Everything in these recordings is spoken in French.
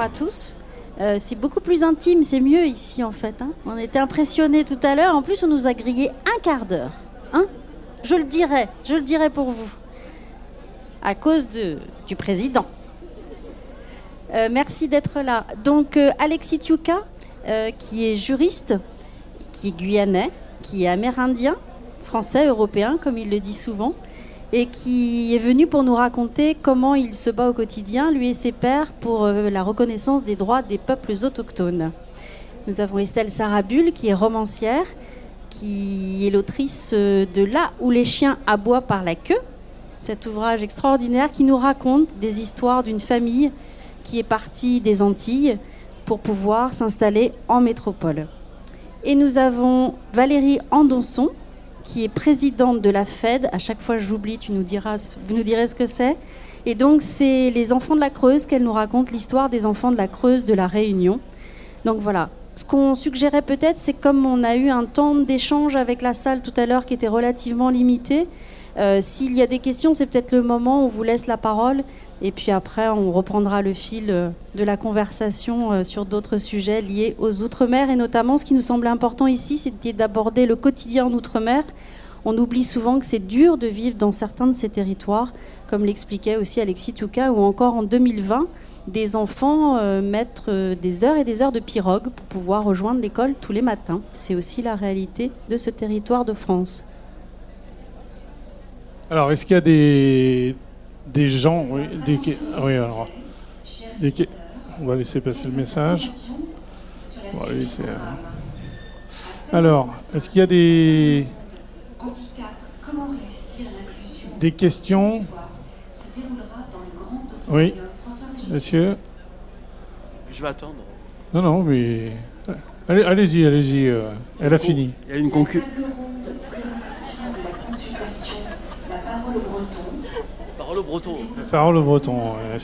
à tous. Euh, c'est beaucoup plus intime, c'est mieux ici en fait. hein. On était impressionnés tout à l'heure. En plus, on nous a grillé un quart d'heure. Hein je le dirai, je le dirai pour vous. À cause de, du président. Euh, merci d'être là. Donc, euh, Alexis Tiuka, qui est juriste, qui est guyanais, qui est amérindien, français, européen, comme il le dit souvent, et qui est venu pour nous raconter comment il se bat au quotidien, lui et ses pairs, pour euh, la reconnaissance des droits des peuples autochtones. Nous avons Estelle Sarabul, qui est romancière, qui est l'autrice euh, de Là où les chiens aboient par la queue, cet ouvrage extraordinaire qui nous raconte des histoires d'une famille qui est partie des Antilles pour pouvoir s'installer en métropole. Et nous avons Valérie Andonson, qui est présidente de la Fed. À chaque fois, j'oublie, tu nous diras, vous nous direz ce que c'est. Et donc, c'est les enfants de la Creuse qu'elle nous raconte l'histoire des enfants de la Creuse de la Réunion. Donc voilà. Ce qu'on suggérait peut-être, c'est comme on a eu un temps d'échange avec la salle tout à l'heure qui était relativement limité. euh, S'il y a des questions, c'est peut-être le moment où on vous laisse la parole. Et puis après, on reprendra le fil euh, de la conversation euh, sur d'autres sujets liés aux Outre-mer. Et notamment, ce qui nous semblait important ici, c'était d'aborder le quotidien en Outre-mer. On oublie souvent que c'est dur de vivre dans certains de ces territoires, comme l'expliquait aussi Alexis Touka, ou encore en 2020, des enfants euh, mettent euh, des heures et des heures de pirogue pour pouvoir rejoindre l'école tous les matins. C'est aussi la réalité de ce territoire de France. Alors, est-ce qu'il y a des, des gens. Oui, des, oui, alors. des on va laisser passer le message. Bon, allez, c'est, euh, Alors, est-ce qu'il y a des, des questions? Oui, monsieur Je vais attendre. Non, non, mais. Allez, allez-y, allez-y. euh, elle a fini. Il y a une concu... Parole au breton. La parole au breton. ouais.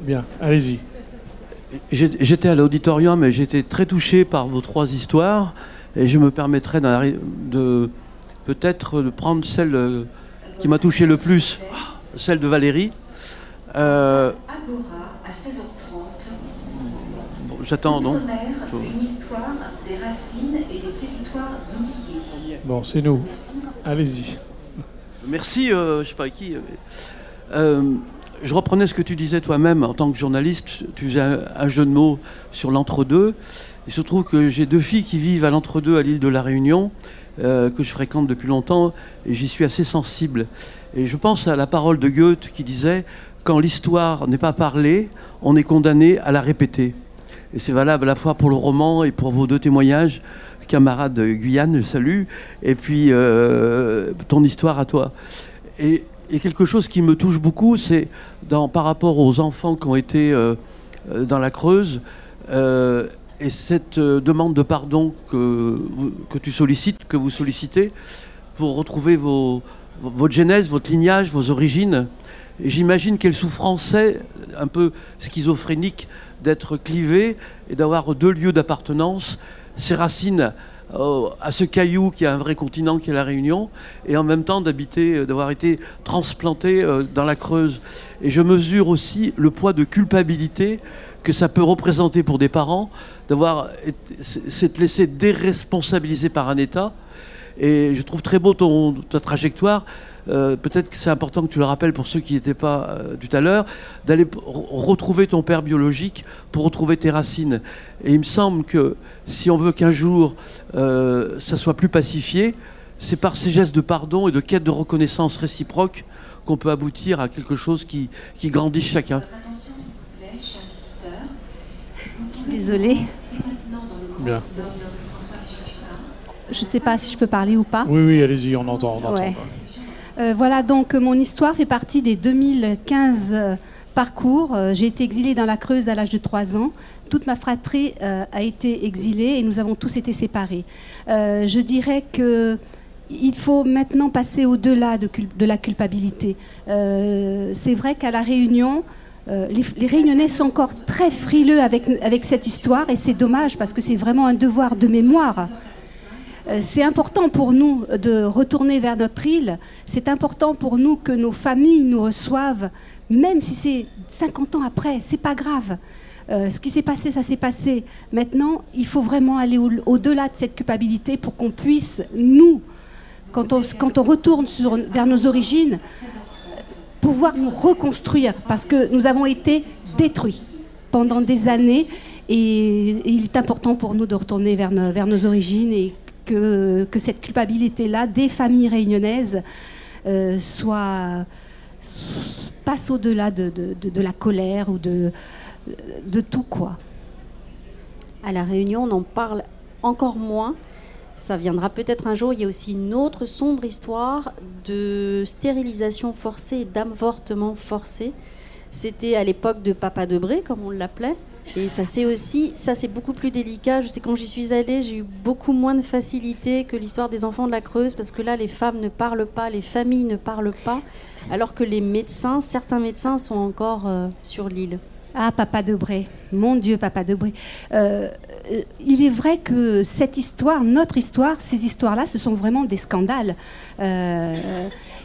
Bien, allez-y. J'étais à l'auditorium et j'étais très touché par vos trois histoires. Et je me arri- de peut-être de prendre celle euh, qui m'a touché le plus, celle de Valérie. Euh, Agora à 16h30. bon, J'attends donc. Outre-mer, une histoire des racines et des territoires oubliés. Bon, c'est nous. Allez-y. Merci, euh, je sais pas à qui. euh, euh, je reprenais ce que tu disais toi-même en tant que journaliste. Tu faisais un, jeu de mots sur l'entre-deux. Il se trouve que j'ai deux filles qui vivent à l'entre-deux à l'île de la Réunion, que je fréquente depuis longtemps, et j'y suis assez sensible. Et je pense à la parole de Goethe qui disait Quand l'histoire n'est pas parlée, on est condamné à la répéter. Et c'est valable à la fois pour le roman et pour vos deux témoignages, camarade de Guyane, je salue, et puis euh, ton histoire à toi. Et, quelque chose qui me touche beaucoup, c'est par rapport aux enfants qui ont été euh, euh, dans la Creuse, et cette demande de pardon que, tu sollicites, que vous sollicitez, pour retrouver vos, vo- votre genèse, votre lignage, vos origines. J'imagine quelle souffrance c'est, un peu schizophrénique, d'être clivé et d'avoir deux lieux d'appartenance, ses racines euh, à ce caillou qui a un vrai continent qui est la Réunion, et en même temps d'habiter, euh, d'avoir été transplanté euh, dans la Creuse. Et je mesure aussi le poids de culpabilité que ça peut représenter pour des parents d'avoir s'être laissé déresponsabiliser par un État. Et je trouve très beau ton, ta trajectoire. Euh, Peut-être que c'est important que tu le rappelles pour ceux qui n'étaient pas euh, tout à l'heure, d'aller retrouver ton père biologique pour retrouver tes racines. Et il me semble que si on veut qu'un jour euh, ça soit plus pacifié, c'est par ces gestes de pardon et de quête de reconnaissance réciproque qu'on peut aboutir à quelque chose qui, qui grandit chacun. Votre attention, s'il vous plaît, chers visiteurs. Je suis désolée. Et maintenant, dans le grand Bien. Je ne sais pas si je peux parler ou pas. Oui, oui, allez-y, on entend. On entend. Ouais. Euh, voilà, donc mon histoire fait partie des 2015 euh, parcours. Euh, J'ai été exilée dans la Creuse à l'âge de 3 ans. Toute ma fratrie a été exilée et nous avons tous été séparés. Je dirais que il faut maintenant passer au-delà de, la culpabilité. C'est vrai qu'à la Réunion, les, les Réunionnais sont encore très frileux avec cette histoire et c'est dommage parce que c'est vraiment un devoir de mémoire. Euh, c'est important pour nous de retourner vers notre île. C'est important pour nous que nos familles nous reçoivent, même si c'est 50 ans après. C'est pas grave. Euh, ce qui s'est passé, ça s'est passé. Maintenant, il faut vraiment aller au-delà de cette culpabilité pour qu'on puisse, nous, quand on, retourne vers nos origines, pouvoir nous reconstruire, parce que nous avons été détruits pendant des années, et, il est important pour nous de retourner vers, nos origines que, cette culpabilité-là des familles réunionnaises euh, soit, passe au-delà de, la colère ou de, tout quoi. À la Réunion, on en parle encore moins. Ça viendra peut-être un jour. Il y a aussi une autre sombre histoire de stérilisation forcée d'avortement forcé. C'était à l'époque de Papa Debré, comme on l'appelait. Et ça c'est aussi, ça c'est beaucoup plus délicat. Je sais quand j'y suis allée, j'ai eu beaucoup moins de facilité que l'histoire des enfants de la Creuse, parce que là les femmes ne parlent pas, les familles ne parlent pas, alors que les médecins, certains médecins sont encore euh, sur l'île. Ah, Papa Debré, mon Dieu, Papa Debré. Euh, euh, il est vrai que cette histoire, notre histoire, ces histoires-là, ce sont vraiment des scandales.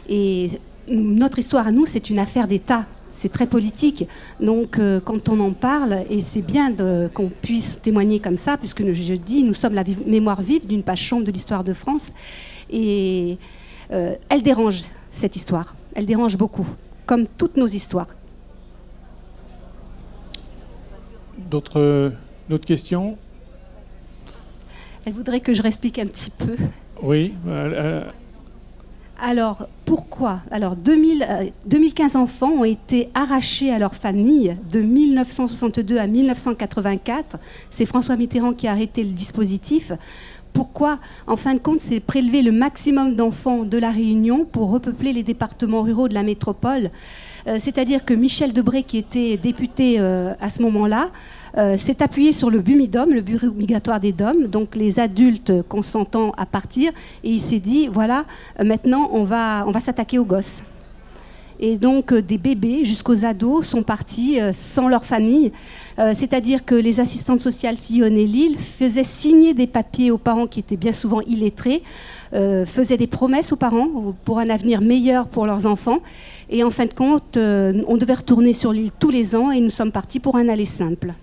Et notre histoire à nous, c'est une affaire d'État. C'est très politique. Donc, quand on en parle, et c'est bien qu'on puisse témoigner comme ça, puisque je dis, nous sommes la mémoire vive d'une page sombre de l'histoire de France. Et elle dérange, cette histoire. Elle dérange beaucoup, comme toutes nos histoires. D'autres questions? Elle voudrait que je réexplique un petit peu. Oui. Euh, Alors, pourquoi? Alors, 2000, 2015 euh, enfants ont été arrachés à leur famille de 1962 à 1984. C'est François Mitterrand qui a arrêté le dispositif. Pourquoi En fin de compte, c'est prélever le maximum d'enfants de la Réunion pour repeupler les départements ruraux de la métropole? Euh, c'est-à-dire que Michel Debré, qui était député euh, à ce moment-là, euh, s'est appuyé sur le BUMIDOM, le Bureau migratoire des DOM, donc les adultes consentant à partir, et il s'est dit, voilà, maintenant on va, s'attaquer aux gosses. Et donc des bébés jusqu'aux ados sont partis sans leur famille. C'est-à-dire que les assistantes sociales sillonnaient l'île, faisaient signer des papiers aux parents qui étaient bien souvent illettrés, faisaient des promesses aux parents pour un avenir meilleur pour leurs enfants. Et en fin de compte, euh, on devait retourner sur l'île tous les ans et nous sommes partis pour un aller simple.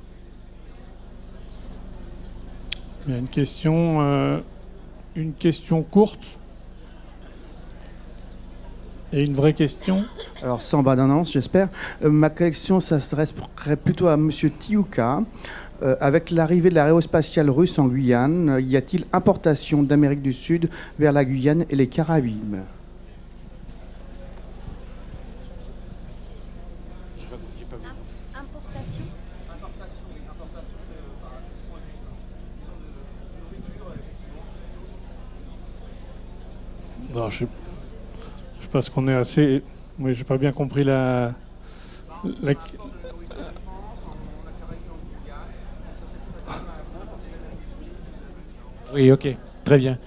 Il y a une question, euh, une question courte et une vraie question. Alors sans bas d'annonce, j'espère. Euh, ma collection, ça serait plutôt à Monsieur Tiouka. avec l'arrivée de l'aérospatiale russe en Guyane, y a-t-il importation d'Amérique du Sud vers la Guyane et les Caraïbes? Je, je pense qu'on est assez. Oui, j'ai pas bien compris la, Oui, ok, très bien.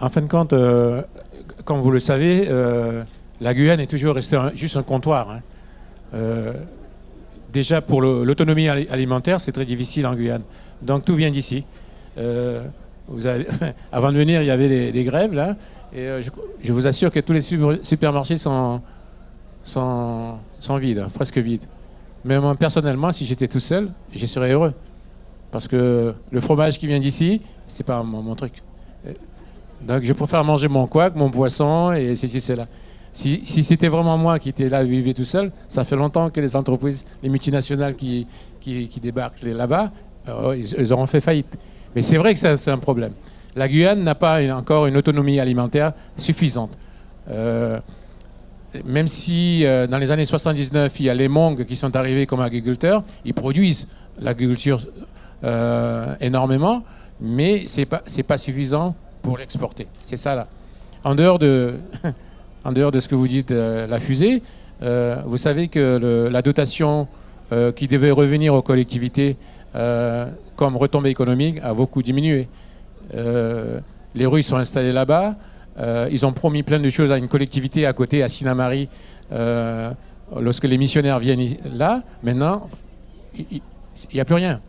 En fin de compte, euh, comme vous le savez, euh, la Guyane est toujours restée juste un comptoir. Hein. Euh, déjà, pour l'autonomie alimentaire, c'est très difficile en Guyane. Donc tout vient d'ici. Vous avant de venir, il y avait des, grèves là. Et euh, je, vous assure que tous les supermarchés sont, sont, sont vides, presque vides. Mais moi, personnellement, si j'étais tout seul, je serais heureux. Parce que le fromage qui vient d'ici, c'est pas mon, truc. Donc je préfère manger mon couac, mon poisson et ceci, cela. Si, c'était vraiment moi qui étais là, vivais tout seul, ça fait longtemps que les entreprises, les multinationales qui, qui, débarquent là-bas, euh, ils, auront fait faillite. Mais c'est vrai que c'est un problème. La Guyane n'a pas encore une autonomie alimentaire suffisante. Euh, même si euh, dans les années 79, il y a les Mongs qui sont arrivés comme agriculteurs, ils produisent l'agriculture euh, énormément, mais ce n'est pas, pas suffisant pour l'exporter. C'est ça là. En dehors de, en dehors de ce que vous dites, la fusée, vous savez que la dotation qui devait revenir aux collectivités comme retombée économique a beaucoup diminué. Euh, les Russes sont installés là-bas. Euh, ils ont promis plein de choses à une collectivité à côté, à Sinamari, euh, lorsque les missionnaires viennent là. Maintenant, il n'y a plus rien.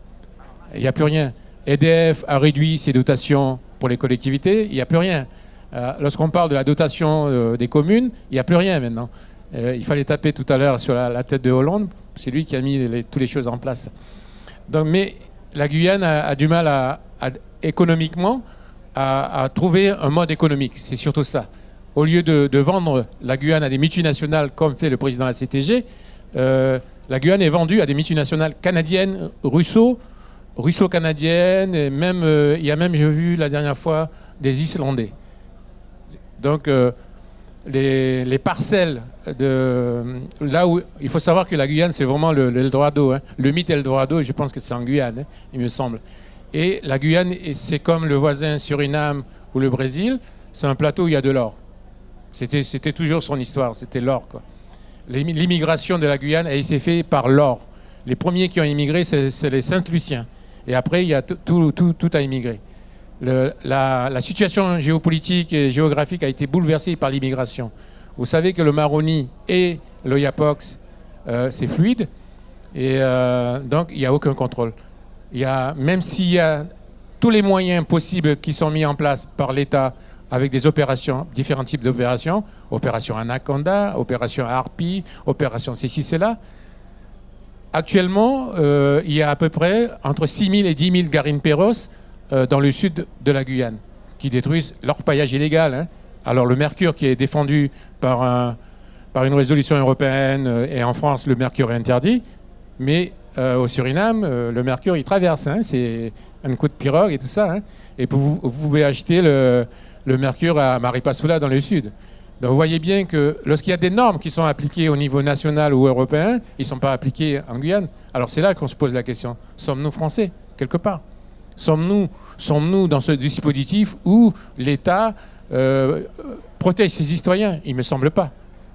Il n'y a plus rien. EDF a réduit ses dotations pour les collectivités, il n'y a plus rien. Euh, Lorsqu'on parle de la dotation euh, des communes, il n'y a plus rien maintenant. Euh, il fallait taper tout à l'heure sur la, tête de Hollande, c'est lui qui a mis toutes les choses en place. Mais la Guyane a, du mal économiquement à, trouver un mode économique. C'est surtout ça. Au lieu de, vendre la Guyane à des multinationales comme fait le président de la CTG, la Guyane est vendue à des multinationales canadiennes, russo, russo-canadiennes, et même, il y a même, j'ai vu la dernière fois, des Islandais. Donc, euh, les, les parcelles de là où il faut savoir que la Guyane c'est vraiment le, l'Eldorado, hein. le mythe Eldorado et je pense que c'est en Guyane, hein, il me semble. Et la Guyane c'est comme le voisin Suriname ou le Brésil, c'est un plateau où il y a de l'or. C'était toujours son histoire, c'était l'or L'immigration de la Guyane elle s'est faite par l'or. Les premiers qui ont immigré c'est, les Saint-Luciens et après il y a tout, tout, tout, tout a immigré. La, situation géopolitique et géographique a été bouleversée par l'immigration. Vous savez que le Maroni et l'Oyapox, euh, c'est fluide, et euh, donc il n'y a aucun contrôle. Y a, même s'il y a tous les moyens possibles qui sont mis en place par l'État avec des opérations, différents types d'opérations, opération Anaconda, opération Harpie, opération ceci, cela, Actuellement, euh, il y a à peu près entre 6 000 et 10 000 garines perros euh, dans le sud de la Guyane qui détruisent l'orpaillage illégal. hein. Alors le mercure qui est défendu par, un- par une résolution européenne euh, et en France, le mercure est interdit. Mais euh, au Suriname, le mercure, il traverse. hein. C'est un coup de pirogue et tout ça. hein. Et vous, vous pouvez acheter le, le mercure à Maripasoula dans le sud. Donc vous voyez bien que lorsqu'il y a des normes qui sont appliquées au niveau national ou européen, ils ne sont pas appliqués en Guyane. Alors c'est là qu'on se pose la question. Sommes-nous français, quelque part? Sommes-nous dans ce dispositif où l'État euh, protège ses citoyens Il ne me semble pas.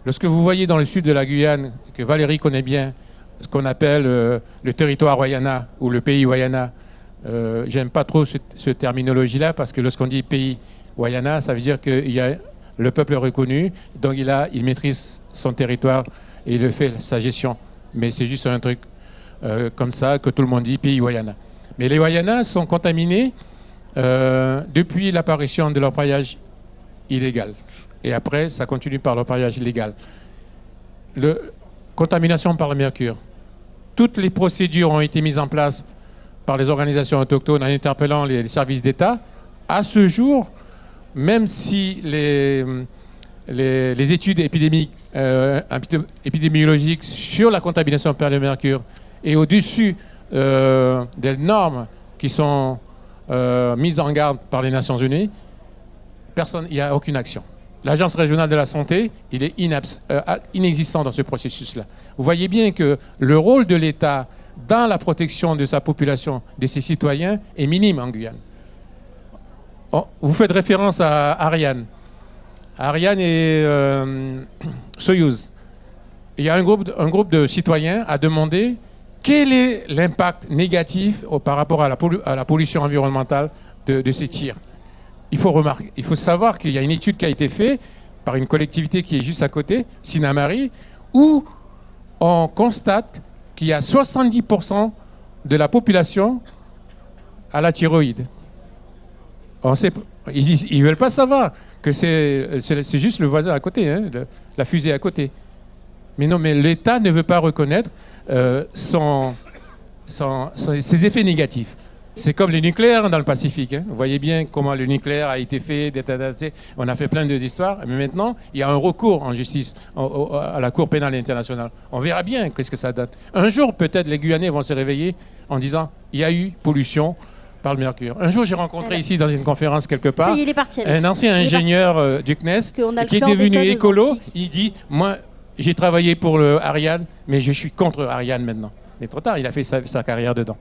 Lorsque vous voyez dans le sud de la Guyane, que Valérie connaît bien, ce qu'on appelle euh, le territoire Wayana ou le pays Wayana, euh, j'aime pas trop ce, ce terminologie-là parce que lorsqu'on dit pays Wayana, ça veut dire qu'il y a le peuple reconnu, donc il, a, maîtrise son territoire et il fait sa gestion. Mais c'est juste un truc comme ça que tout le monde dit pays Wayana. Mais les Wayanas sont contaminés euh, depuis l'apparition de l'orpaillage illégal. Et après, ça continue par l'orpaillage illégal. Le, contamination par le mercure. Toutes les procédures ont été mises en place par les organisations autochtones en interpellant les, services d'État. À ce jour, même si les, les, études euh, épidé- épidémiologiques sur la contamination par le mercure est au-dessus euh, des normes qui sont euh, mises en garde par les Nations Unies, personne, il n'y a aucune action. L'Agence régionale de la santé, il est euh, inexistant dans ce processus-là. Vous voyez bien que le rôle de l'État dans la protection de sa population, de ses citoyens, est minime en Guyane. Oh, vous faites référence à Ariane. Ariane et Soyouz. Il y a un groupe, un groupe de citoyens a demandé quel est l'impact négatif au- par rapport à la, pollution environnementale de, ces tirs? Il faut, savoir qu'il y a une étude qui a été faite par une collectivité qui est juste à côté, Sinamari, où on constate qu'il y a 70% de la population à la thyroïde. Ils ne veulent pas savoir que c'est juste le voisin à côté, hein, la fusée à côté. Mais non, mais l'État ne veut pas reconnaître euh, son, son- son- ses effets négatifs. C'est comme le nucléaire dans le Pacifique. hein. Vous voyez bien comment le nucléaire a été fait. On a fait plein d'histoires. Mais maintenant, il y a un recours en justice à la Cour pénale internationale. On verra bien qu'est-ce que ça donne. Un jour, peut-être, les Guyanais vont se réveiller en disant il y a eu pollution par le mercure. Un jour, j'ai rencontré Alors. ici, dans une conférence quelque part, Ça y est, il est parti. Alex. un ancien Il est ingénieur euh, du CNES qui est devenu écolo. Il dit Moi, j'ai travaillé pour le Ariane, mais je suis contre Ariane maintenant. Mais trop tard, il a fait sa, carrière dedans.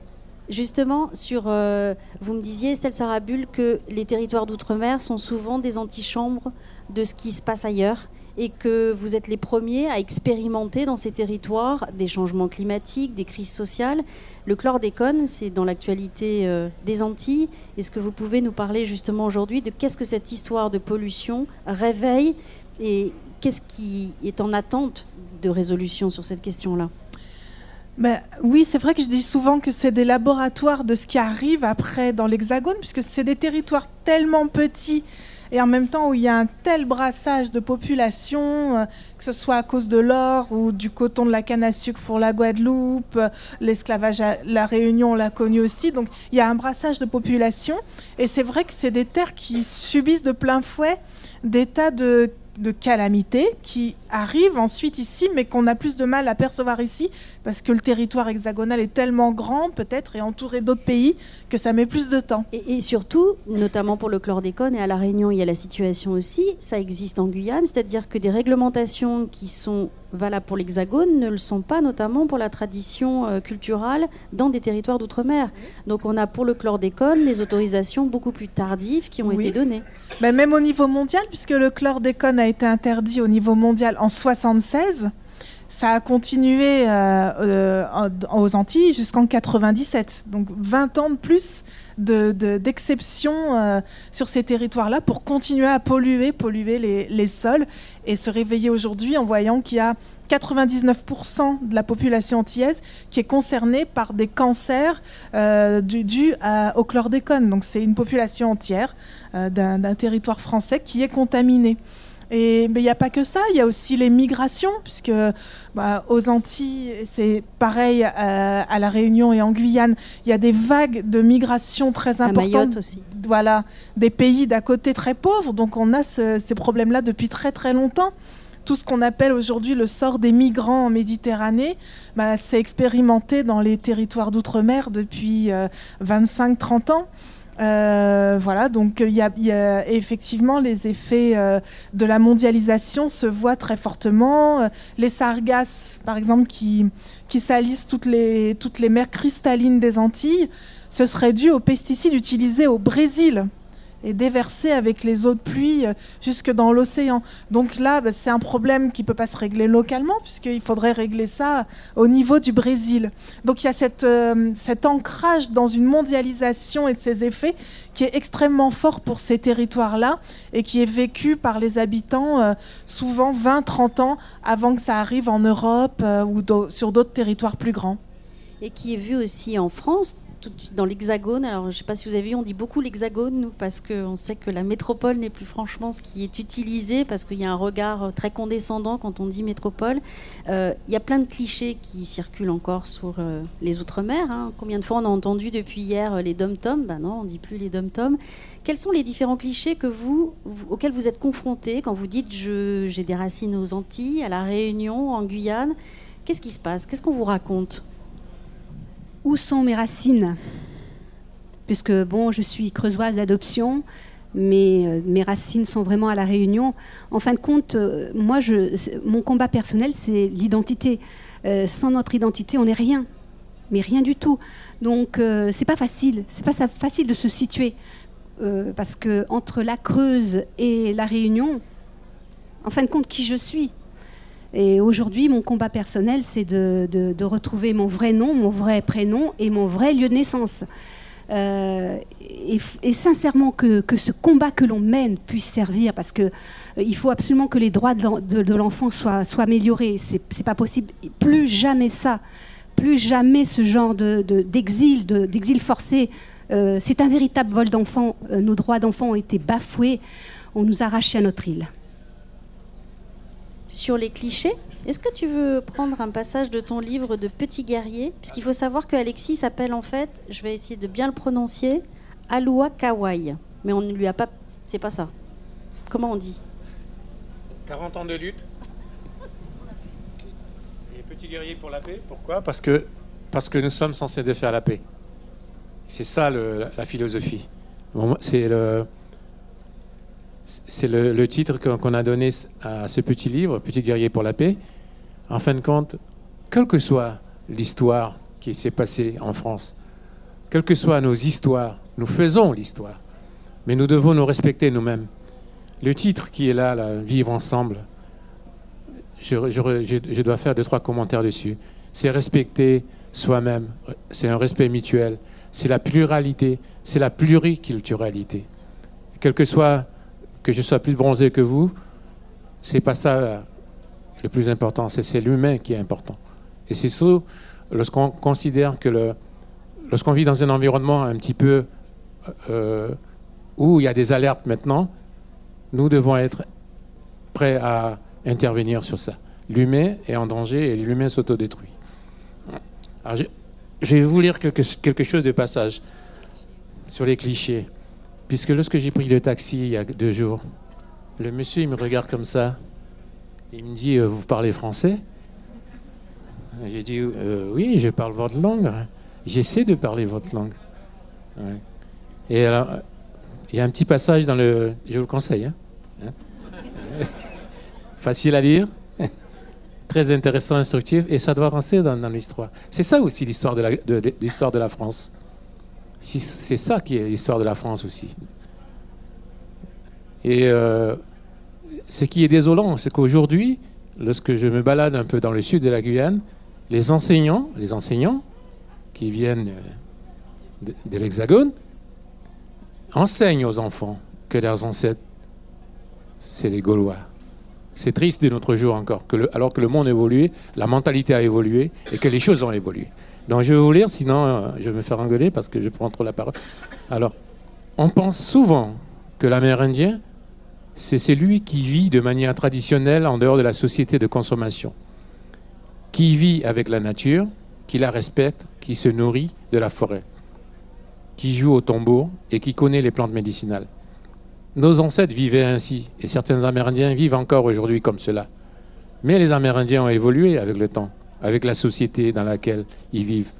Justement, sur, euh, vous me disiez, Estelle Sarabul, que les territoires d'outre-mer sont souvent des antichambres de ce qui se passe ailleurs et que vous êtes les premiers à expérimenter dans ces territoires des changements climatiques, des crises sociales. Le chlordécone, c'est dans l'actualité euh, des Antilles. Est-ce que vous pouvez nous parler justement aujourd'hui de qu'est-ce que cette histoire de pollution réveille et qu'est-ce qui est en attente de résolution sur cette question-là? Ben, oui, c'est vrai que je dis souvent que c'est des laboratoires de ce qui arrive après dans l'Hexagone, puisque c'est des territoires tellement petits et en même temps où il y a un tel brassage de population, euh, que ce soit à cause de l'or ou du coton de la canne à sucre pour la Guadeloupe, euh, l'esclavage à la Réunion, on l'a connu aussi. Donc il y a un brassage de population et c'est vrai que c'est des terres qui subissent de plein fouet des tas de de calamités qui arrivent ensuite ici, mais qu'on a plus de mal à percevoir ici, parce que le territoire hexagonal est tellement grand, peut-être, et entouré d'autres pays, que ça met plus de temps. Et, surtout, notamment pour le chlordécone, et à La Réunion, il y a la situation aussi, ça existe en Guyane, c'est-à-dire que des réglementations qui sont valables pour l'Hexagone ne le sont pas, notamment pour la tradition euh, culturelle dans des territoires d'outre-mer. Donc on a pour le chlordécone des autorisations beaucoup plus tardives qui ont été données. Ben, même au niveau mondial, puisque le chlordécone a été interdit au niveau mondial en 76, ça a continué euh, euh, aux Antilles jusqu'en 97. Donc 20 ans de plus d'exception de, sur ces territoires-là pour continuer à polluer, polluer les, sols et se réveiller aujourd'hui en voyant qu'il y a 99% de la population antillaise qui est concernée par des cancers euh, dus au chlordécone. Donc c'est une population entière euh, d'un territoire français qui est contaminée. Et mais il n'y a pas que ça, il y a aussi les migrations, puisque bah, aux Antilles, c'est pareil euh, à la Réunion et en Guyane, il y a des vagues de migration très importantes. aussi. Voilà, des pays d'à côté très pauvres, donc on a ces problèmes-là depuis très très longtemps tout ce qu'on appelle aujourd'hui le sort des migrants en Méditerranée, bah, c'est expérimenté dans les territoires d'outre-mer depuis 25-30 euh, ans. Euh, voilà, donc il y, a effectivement les effets euh, de la mondialisation se voient très fortement. Les sargasses, par exemple, qui, qui salissent toutes les, toutes les mers cristallines des Antilles, ce serait dû aux pesticides utilisés au Brésil et déverser avec les eaux de pluie euh, jusque dans l'océan. Donc là, bah, c'est un problème qui ne peut pas se régler localement, puisqu'il faudrait régler ça au niveau du Brésil. Donc il y a cette, euh, cet ancrage dans une mondialisation et de ses effets qui est extrêmement fort pour ces territoires-là et qui est vécu par les habitants euh, souvent 20-30 ans avant que ça arrive en Europe ou sur d'autres territoires plus grands. Et qui est vu aussi en France dans l'Hexagone. Alors, je ne sais pas si vous avez vu, on dit beaucoup l'Hexagone, nous, parce qu'on sait que la métropole n'est plus franchement ce qui est utilisé, parce qu'il y a un regard très condescendant quand on dit métropole. Euh, il y a plein de clichés qui circulent encore sur euh, les Outre-mer. Hein. Combien de fois on a entendu depuis hier euh, les dom-toms? Ben non, on ne dit plus les dom-toms. Quels sont les différents clichés auxquels vous êtes confrontés quand vous dites j'ai des racines aux Antilles, à La Réunion, en Guyane? Qu'est-ce qui se passe? Qu'est-ce qu'on vous raconte? Où sont mes racines? Puisque, bon, je suis creusoise d'adoption, mais euh, mes racines sont vraiment à La Réunion. En fin de compte, euh, moi, je, mon combat personnel, c'est l'identité. Euh, sans notre identité, on n'est rien, mais rien du tout. Donc, c'est pas facile. C'est pas facile de se situer parce que entre la Creuse et la Réunion, en fin de compte, qui je suis? Et aujourd'hui, mon combat personnel, c'est de, retrouver mon vrai nom, mon vrai prénom et mon vrai lieu de naissance. Euh, et, sincèrement que, ce combat que l'on mène puisse servir, parce qu'il euh, faut absolument que les droits de l'enfant soient, améliorés. C'est pas possible. Plus jamais ça, plus jamais ce genre d'exil, de, d'exil forcé. Euh, c'est un véritable vol d'enfants. nos droits d'enfants ont été bafoués. On nous a arrachés à notre île sur les clichés. Est-ce que tu veux prendre un passage de ton livre de Petit guerrier? Puisqu'il faut savoir que Alexis s'appelle en fait, je vais essayer de bien le prononcer, Alua Kawai. Mais on ne lui a pas. C'est pas ça. Comment on dit? 40 ans de lutte. Et Petit guerrier pour la paix. Pourquoi? Parce que, parce que nous sommes censés défaire la paix. C'est ça la philosophie. c'est le c'est le, titre qu'on a donné à ce petit livre, Petit guerrier pour la paix. En fin de compte, quelle que soit l'histoire qui s'est passée en France, quelles que soient nos histoires, nous faisons l'histoire, mais nous devons nous respecter nous-mêmes. Le titre qui est là, Vivre ensemble, je, dois faire deux, trois commentaires dessus. C'est respecter soi-même, c'est un respect mutuel, c'est la pluralité, c'est la pluriculturalité. Quel que soit que je sois plus bronzé que vous, c'est pas ça le plus important, c'est l'humain qui est important. Et c'est surtout lorsqu'on considère que le, lorsqu'on vit dans un environnement un petit peu euh, où il y a des alertes maintenant, nous devons être prêts à intervenir sur ça. L'humain est en danger et l'humain s'autodétruit. Je, vais vous lire quelque chose de passage sur les clichés. Puisque lorsque j'ai pris le taxi il y a deux jours, le monsieur me regarde comme ça. Il me dit euh, Vous parlez français? J'ai dit euh, Oui, je parle votre langue. J'essaie de parler votre langue. Et alors, il y a un petit passage dans le. Je vous le conseille. Hein Hein? Facile à lire, très intéressant, instructif, et ça doit rentrer dans, l'histoire. C'est ça aussi l'histoire de de la France. C'est ça qui est l'histoire de la France aussi. Et euh, ce qui est désolant, c'est qu'aujourd'hui, lorsque je me balade un peu dans le sud de la Guyane, les enseignants, les enseignants qui viennent euh, de, l'Hexagone, enseignent aux enfants que leurs ancêtres, c'est les Gaulois. C'est triste de notre jour encore, alors que le monde a évolué, la mentalité a évolué et que les choses ont évolué. Donc je vais vous lire, sinon euh, je vais me faire engueuler parce que je prends trop la parole. Alors, on pense souvent que l'Amérindien, c'est celui qui vit de manière traditionnelle en dehors de la société de consommation, qui vit avec la nature, qui la respecte, qui se nourrit de la forêt, qui joue au tambour et qui connaît les plantes médicinales. Nos ancêtres vivaient ainsi, et certains Amérindiens vivent encore aujourd'hui comme cela. Mais les Amérindiens ont évolué avec le temps, avec la société dans laquelle ils vivent.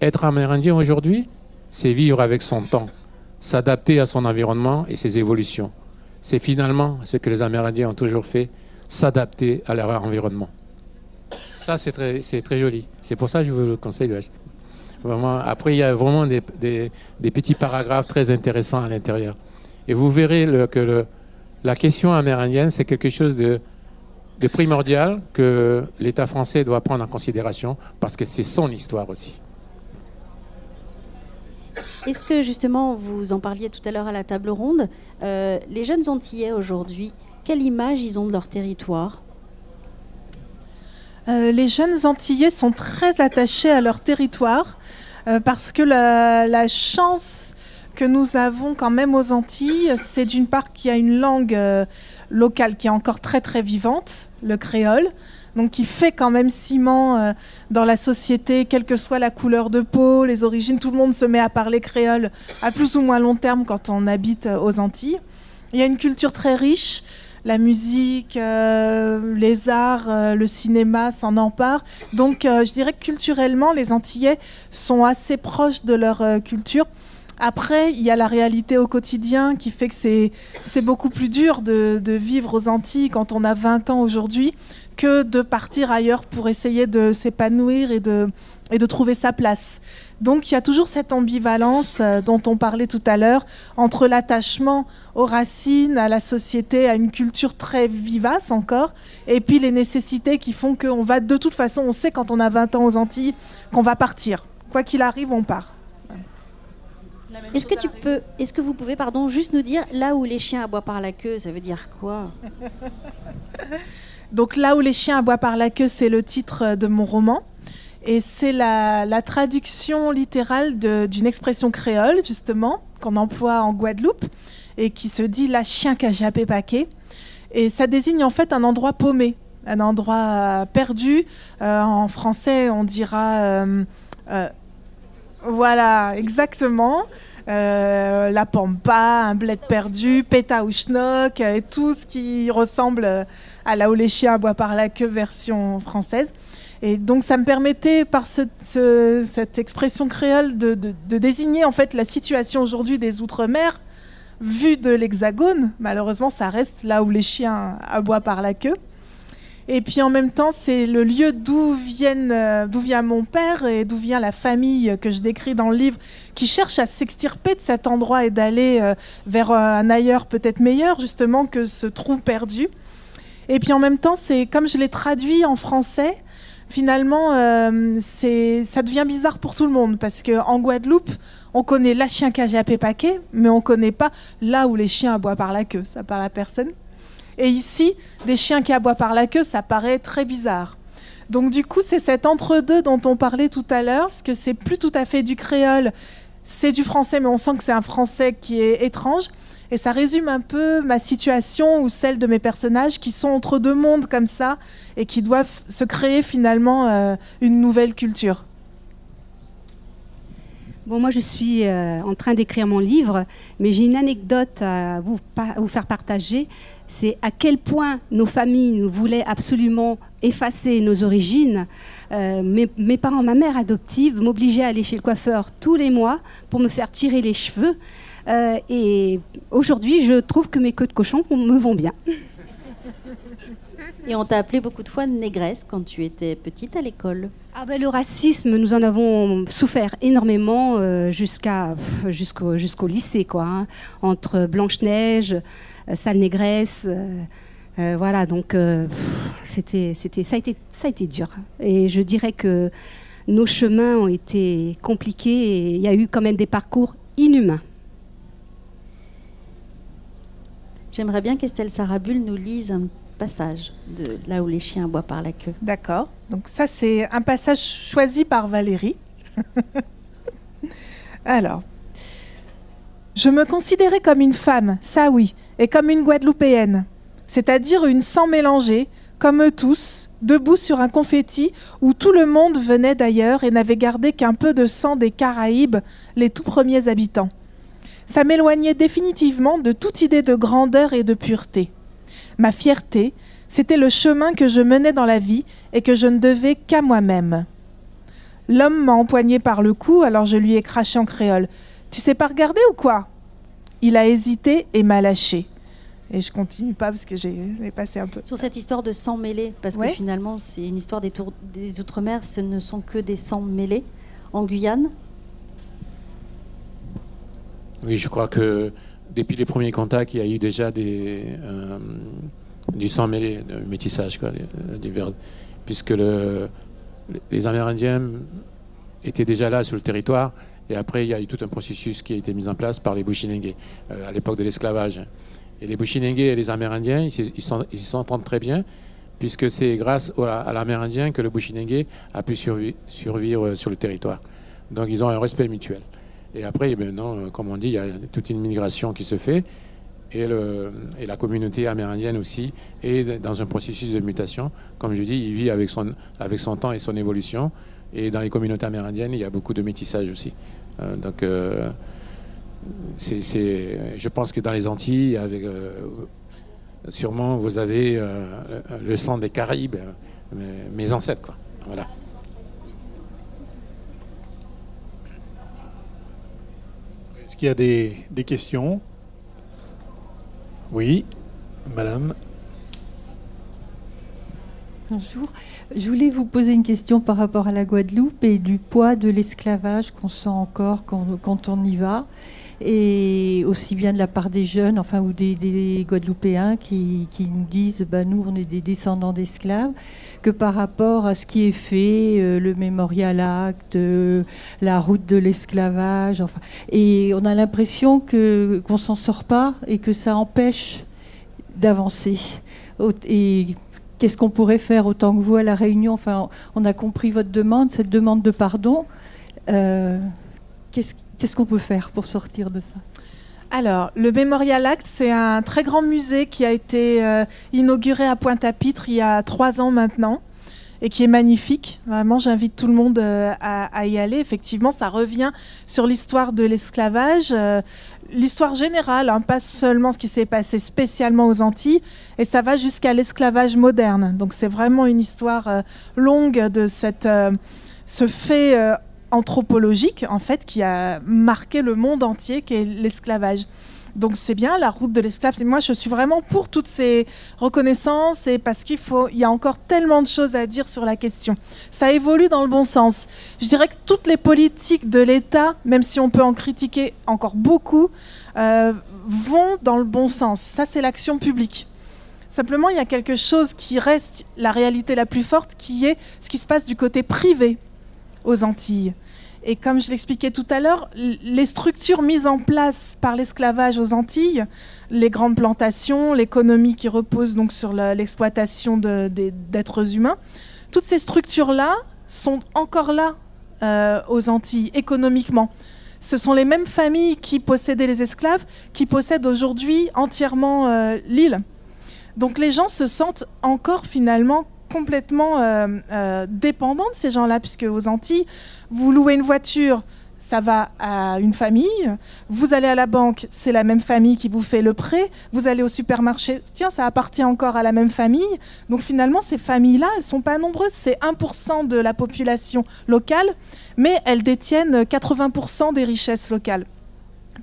Être Amérindien aujourd'hui, c'est vivre avec son temps, s'adapter à son environnement et ses évolutions. C'est finalement ce que les Amérindiens ont toujours fait, s'adapter à leur environnement. Ça, c'est très, joli. C'est pour ça que je vous le conseille de l'acheter. Vraiment, après, il y a vraiment des, petits paragraphes très intéressants à l'intérieur. Et vous verrez que la question amérindienne, c'est quelque chose de, de primordial que l'État français doit prendre en considération parce que c'est son histoire aussi. Est-ce que justement, vous en parliez tout à l'heure à la table ronde, euh, les jeunes Antillais aujourd'hui, quelle image ils ont de leur territoire? Euh, les jeunes Antillais sont très attachés à leur territoire euh, parce que la, la chance que nous avons quand même aux Antilles, c'est d'une part qu'il y a une langue euh, locale qui est encore très très vivante, le créole, donc qui fait quand même ciment euh, dans la société, quelle que soit la couleur de peau, les origines, tout le monde se met à parler créole à plus ou moins long terme quand on habite euh, aux Antilles. Il y a une culture très riche, la musique, euh, les arts, le cinéma s'en emparent. Donc je dirais que culturellement, les Antillais sont assez proches de leur culture. Après, il y a la réalité au quotidien qui fait que c'est beaucoup plus dur de, vivre aux Antilles quand on a 20 ans aujourd'hui que de partir ailleurs pour essayer de s'épanouir et de, et de trouver sa place. Donc il y a toujours cette ambivalence euh, dont on parlait tout à l'heure entre l'attachement aux racines, à la société, à une culture très vivace encore, et puis les nécessités qui font qu'on va de toute façon, on sait quand on a 20 ans aux Antilles qu'on va partir. Quoi qu'il arrive, on part. Est-ce que tu peux, est-ce que vous pouvez, pardon, juste nous dire là où les chiens aboient par la queue, ça veut dire quoi? Donc là où les chiens aboient par la queue, c'est le titre euh, de mon roman. Et c'est la, la traduction littérale d'une expression créole, justement, qu'on emploie en Guadeloupe, et qui se dit la chien qu'a jappé paquet. Et ça désigne en fait un endroit paumé, un endroit euh, perdu. Euh, en français, on dira. Voilà, exactement. Euh, la pampa, un bled perdu, péta ou schnock, euh, et tout ce qui ressemble à où les chiens aboient par la queue version française. Et donc ça me permettait par ce- ce- cette expression créole de, de- de désigner en fait la situation aujourd'hui des Outre-mer vue de l'Hexagone. Malheureusement, ça reste là où les chiens aboient par la queue. Et puis en même temps, c'est le lieu euh, d'où vient mon père et d'où vient la famille que je décris dans le livre, qui cherche à s'extirper de cet endroit et d'aller euh, vers un ailleurs peut-être meilleur justement que ce trou perdu. Et puis en même temps, c'est comme je l'ai traduit en français, finalement, euh, ça devient bizarre pour tout le monde parce que en Guadeloupe, on connaît la chien a jappé paquet, mais on connaît pas là où les chiens aboient par la queue. Ça parle à personne. Et ici, des chiens qui aboient par la queue, ça paraît très bizarre. Donc du coup, c'est cet entre-deux dont on parlait tout à l'heure, parce que c'est plus tout à fait du créole, c'est du français, mais on sent que c'est un français qui est étrange. Et ça résume un peu ma situation ou celle de mes personnages qui sont entre deux mondes comme ça et qui doivent se créer finalement euh, une nouvelle culture. Bon, moi, je suis euh, en train d'écrire mon livre, mais j'ai une anecdote à vous, faire partager. C'est à quel point nos familles nous voulaient absolument effacer nos origines. Euh, mes, mes, parents, ma mère adoptive, m'obligeaient à aller chez le coiffeur tous les mois pour me faire tirer les cheveux. Euh, et aujourd'hui, je trouve que mes queues de cochon me vont bien. Et on t'a appelé beaucoup de fois négresse quand tu étais petite à l'école. Ah ben, le racisme, nous en avons souffert énormément euh, jusqu'à jusqu'au jusqu'au lycée quoi. Hein. Entre Blanche Neige, euh, sale négresse, euh, voilà donc c'était c'était ça a été ça a été dur. Et je dirais que nos chemins ont été compliqués et il y a eu quand même des parcours inhumains. J'aimerais bien qu'Estelle Sarabul nous lise un passage de là où les chiens aboient par la queue. D'accord. Donc ça, c'est un passage choisi par Valérie. Alors, je me considérais comme une femme, ça oui, et comme une Guadeloupéenne, c'est-à-dire une sang mélangée, comme eux tous, debout sur un confetti où tout le monde venait d'ailleurs et n'avait gardé qu'un peu de sang des Caraïbes, les tout premiers habitants. Ça m'éloignait définitivement de toute idée de grandeur et de pureté. Ma fierté, c'était le chemin que je menais dans la vie et que je ne devais qu'à moi-même. L'homme m'a empoigné par le cou, alors je lui ai craché en créole. Tu sais pas regarder ou quoi? Il a hésité et m'a lâché. Et je continue pas parce que j'ai passé un peu. Sur cette histoire de sang mêlé, parce Ouais. que finalement c'est une histoire des, tour- des Outre-mer, ce ne sont que des sangs mêlés. En Guyane, Oui, je crois que depuis les premiers contacts, il y a eu déjà des, euh, du sang mêlé, de métissage, puisque le- les Amérindiens étaient déjà là sur le territoire, et après il y a eu tout un processus qui a été mis en place par les Bushinengue euh, à l'époque de l'esclavage. Et les Bushinengue et les Amérindiens, ils se- ils s'en- ils s'entendent très bien, puisque c'est grâce à l'Amérindien que le Bushinengue a pu survi- survivre sur le territoire. Donc ils ont un respect mutuel. Et après, eh non, euh, comme on dit, il y a toute une migration qui se fait. Et, la communauté amérindienne aussi est dans un processus de mutation. Comme je dis, il vit avec son, avec son temps et son évolution. Et dans les communautés amérindiennes, il y a beaucoup de métissage aussi. Euh, donc, euh, je pense que dans les Antilles, euh, sûrement, vous avez le sang des Caraïbes, mes, mes ancêtres. Quoi. Voilà. Est-ce qu'il y a des, des questions Oui, madame. Bonjour. Je voulais vous poser une question par rapport à la Guadeloupe et du poids de l'esclavage qu'on sent encore quand, quand on y va. Et aussi bien de la part des jeunes, enfin, ou des, Guadeloupéens qui, nous disent bah, nous, on est des descendants d'esclaves, que par rapport à ce qui est fait, euh, le Mémorial Act, euh, la route de l'esclavage, enfin. Et on a l'impression que, qu'on s'en sort pas et que ça empêche d'avancer. Et qu'est-ce qu'on pourrait faire autant que vous à la Réunion? Enfin, on a compris votre demande, cette demande de pardon. Euh, qu'est-ce, qu'on peut faire pour sortir de ça? Alors, le Memorial Act, c'est un très grand musée qui a été euh, inauguré à Pointe-à-Pitre il y a trois ans maintenant et qui est magnifique. Vraiment, j'invite tout le monde euh, à, y aller. Effectivement, ça revient sur l'histoire de l'esclavage, euh, l'histoire générale, hein, pas seulement ce qui s'est passé spécialement aux Antilles, et ça va jusqu'à l'esclavage moderne. Donc, c'est vraiment une histoire longue de cette, ce fait anthropologique, en fait, qui a marqué le monde entier, qui est l'esclavage. Donc c'est bien la route de l'esclave. Moi, je suis vraiment pour toutes ces reconnaissances et parce qu'il faut, il y a encore tellement de choses à dire sur la question. Ça évolue dans le bon sens. Je dirais que toutes les politiques de l'État, même si on peut en critiquer encore beaucoup, euh, vont dans le bon sens. Ça, c'est l'action publique. Simplement, il y a quelque chose qui reste la réalité la plus forte, qui est ce qui se passe du côté privé aux Antilles. Et comme je l'expliquais tout à l'heure, les structures mises en place par l'esclavage aux Antilles, les grandes plantations, l'économie qui repose donc sur l'exploitation d'êtres humains, toutes ces structures-là sont encore là euh, aux Antilles, économiquement. Ce sont les mêmes familles qui possédaient les esclaves qui possèdent aujourd'hui entièrement euh, l'île. Donc les gens se sentent encore finalement complètement euh, dépendants de ces gens-là, puisque aux Antilles, vous louez une voiture, ça va à une famille. Vous allez à la banque, c'est la même famille qui vous fait le prêt. Vous allez au supermarché, tiens, ça appartient encore à la même famille. Donc finalement, ces familles-là, elles ne sont pas nombreuses. C'est 1% de la population locale, mais elles détiennent 80% des richesses locales.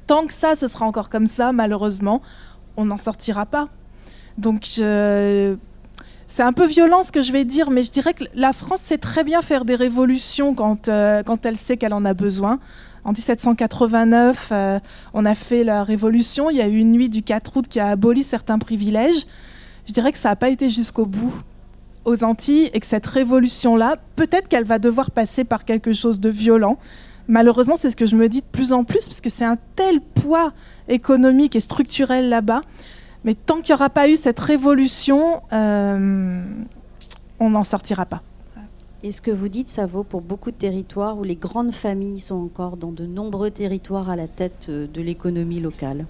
Tant que ça, ce sera encore comme ça, malheureusement, on n'en sortira pas. Donc, je- c'est un peu violent ce que je vais dire, mais je dirais que la France sait très bien faire des révolutions quand, euh, quand elle sait qu'elle en a besoin. En 1789, euh, on a fait la révolution. Il y a eu une nuit du 4 août qui a aboli certains privilèges. Je dirais que ça n'a pas été jusqu'au bout aux Antilles et que cette révolution-là, peut-être qu'elle va devoir passer par quelque chose de violent. Malheureusement, c'est ce que je me dis de plus en plus, parce que c'est un tel poids économique et structurel là-bas. Mais tant qu'il n'y aura pas eu cette révolution, euh, on n'en sortira pas. Et ce que vous dites, ça vaut pour beaucoup de territoires où les grandes familles sont encore dans de nombreux territoires à la tête euh, de l'économie locale.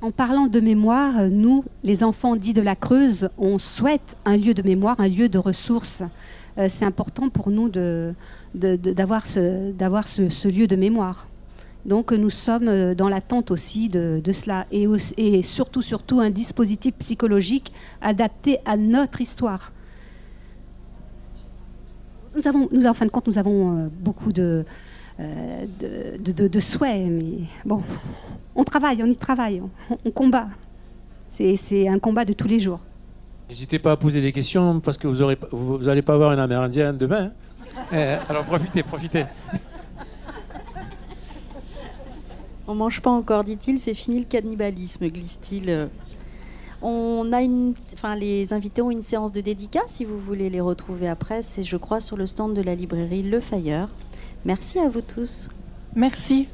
En parlant de mémoire, nous, les enfants dits de la Creuse, on souhaite un lieu de mémoire, un lieu de ressources. Euh, c'est important pour nous de- de- de- d'avoir ce, d'avoir ce, ce lieu de mémoire. Donc nous sommes euh, dans l'attente aussi de, de cela et, aussi- et surtout, surtout un dispositif psychologique adapté à notre histoire. Nous avons, nous, en fin de compte, nous avons euh, beaucoup de, euh, de, de- de- de souhaits, mais bon, on travaille, on y travaille, on, on combat. C'est c'est un combat de tous les jours. N'hésitez pas à poser des questions parce que vous n'allez pas avoir un Amérindien demain. hein. Eh, alors profitez, profitez. On mange pas encore, dit-il, c'est fini le cannibalisme, glisse-t-il. On a une, enfin, les invités ont une séance de dédicace, si vous voulez les retrouver après, c'est je crois sur le stand de la librairie Le Fayeur. Merci à vous tous. Merci.